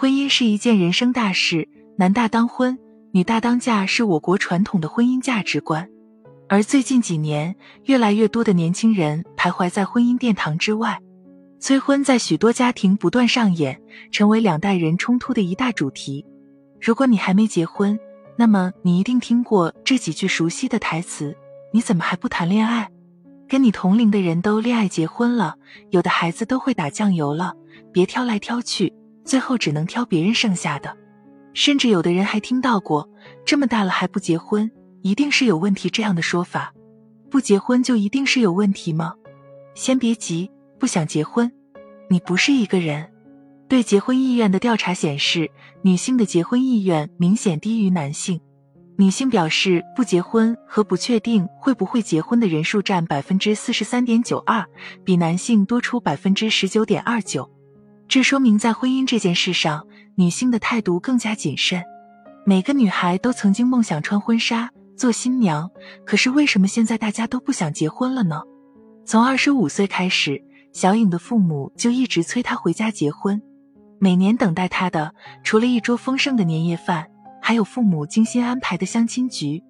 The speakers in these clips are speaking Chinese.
婚姻是一件人生大事，男大当婚，女大当嫁，是我国传统的婚姻价值观。而最近几年，越来越多的年轻人徘徊在婚姻殿堂之外，催婚在许多家庭不断上演，成为两代人冲突的一大主题。如果你还没结婚，那么你一定听过这几句熟悉的台词：“你怎么还不谈恋爱？跟你同龄的人都恋爱结婚了，有的孩子都会打酱油了，别挑来挑去。”最后只能挑别人剩下的，甚至有的人还听到过“这么大了还不结婚，一定是有问题”这样的说法。不结婚就一定是有问题吗？先别急，不想结婚，你不是一个人。对结婚意愿的调查显示，女性的结婚意愿明显低于男性。女性表示不结婚和不确定会不会结婚的人数占百分之四十三点九二，比男性多出百分之十九点二九。这说明，在婚姻这件事上，女性的态度更加谨慎。每个女孩都曾经梦想穿婚纱做新娘，可是为什么现在大家都不想结婚了呢？从二十五岁开始，小颖的父母就一直催她回家结婚。每年等待她的，除了一桌丰盛的年夜饭，还有父母精心安排的相亲局。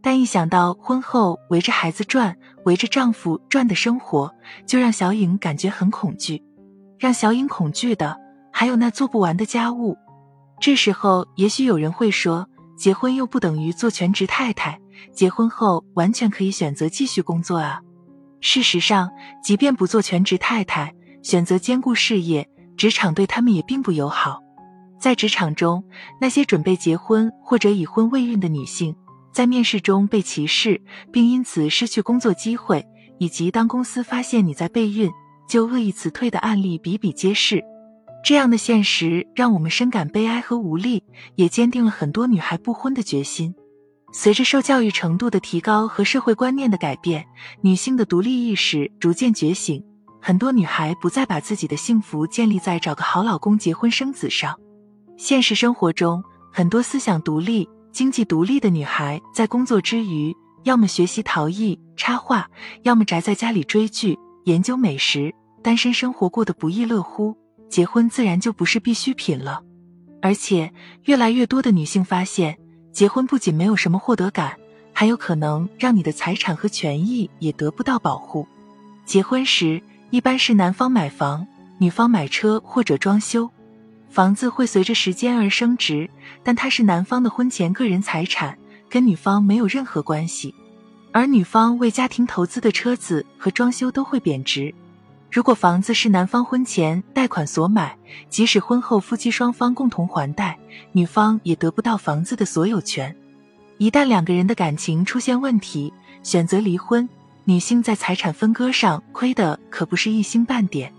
但一想到婚后围着孩子转、围着丈夫转的生活，就让小颖感觉很恐惧。让小颖恐惧的还有那做不完的家务。这时候，也许有人会说，结婚又不等于做全职太太，结婚后完全可以选择继续工作啊。事实上，即便不做全职太太，选择兼顾事业，职场对他们也并不友好。在职场中，那些准备结婚或者已婚未孕的女性，在面试中被歧视，并因此失去工作机会，以及当公司发现你在备孕。就恶意辞退的案例比比皆是，这样的现实让我们深感悲哀和无力，也坚定了很多女孩不婚的决心。随着受教育程度的提高和社会观念的改变，女性的独立意识逐渐觉醒，很多女孩不再把自己的幸福建立在找个好老公、结婚生子上。现实生活中，很多思想独立、经济独立的女孩在工作之余，要么学习陶艺、插画，要么宅在家里追剧、研究美食。单身生活过得不亦乐乎，结婚自然就不是必需品了。而且，越来越多的女性发现，结婚不仅没有什么获得感，还有可能让你的财产和权益也得不到保护。结婚时，一般是男方买房，女方买车或者装修。房子会随着时间而升值，但它是男方的婚前个人财产，跟女方没有任何关系。而女方为家庭投资的车子和装修都会贬值。如果房子是男方婚前贷款所买，即使婚后夫妻双方共同还贷，女方也得不到房子的所有权。一旦两个人的感情出现问题，选择离婚，女性在财产分割上亏的可不是一星半点。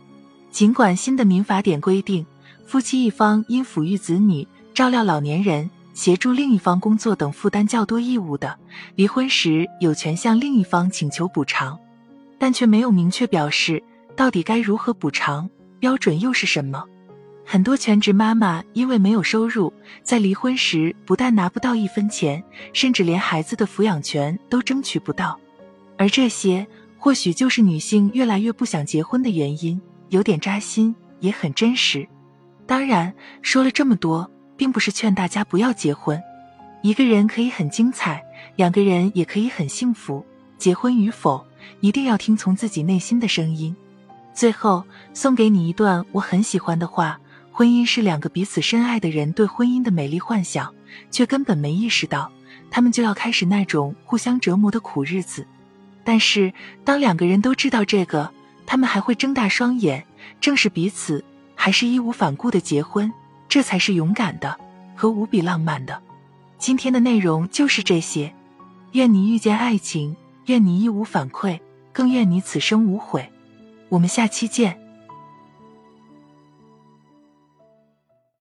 尽管新的民法典规定，夫妻一方因抚育子女、照料老年人、协助另一方工作等负担较多义务的，离婚时有权向另一方请求补偿，但却没有明确表示。到底该如何补偿？标准又是什么？很多全职妈妈因为没有收入，在离婚时不但拿不到一分钱，甚至连孩子的抚养权都争取不到。而这些或许就是女性越来越不想结婚的原因，有点扎心，也很真实。当然，说了这么多，并不是劝大家不要结婚。一个人可以很精彩，两个人也可以很幸福。结婚与否，一定要听从自己内心的声音。最后送给你一段我很喜欢的话：婚姻是两个彼此深爱的人对婚姻的美丽幻想，却根本没意识到，他们就要开始那种互相折磨的苦日子。但是当两个人都知道这个，他们还会睁大双眼，正视彼此，还是义无反顾的结婚，这才是勇敢的和无比浪漫的。今天的内容就是这些，愿你遇见爱情，愿你义无反馈，更愿你此生无悔。我们下期见。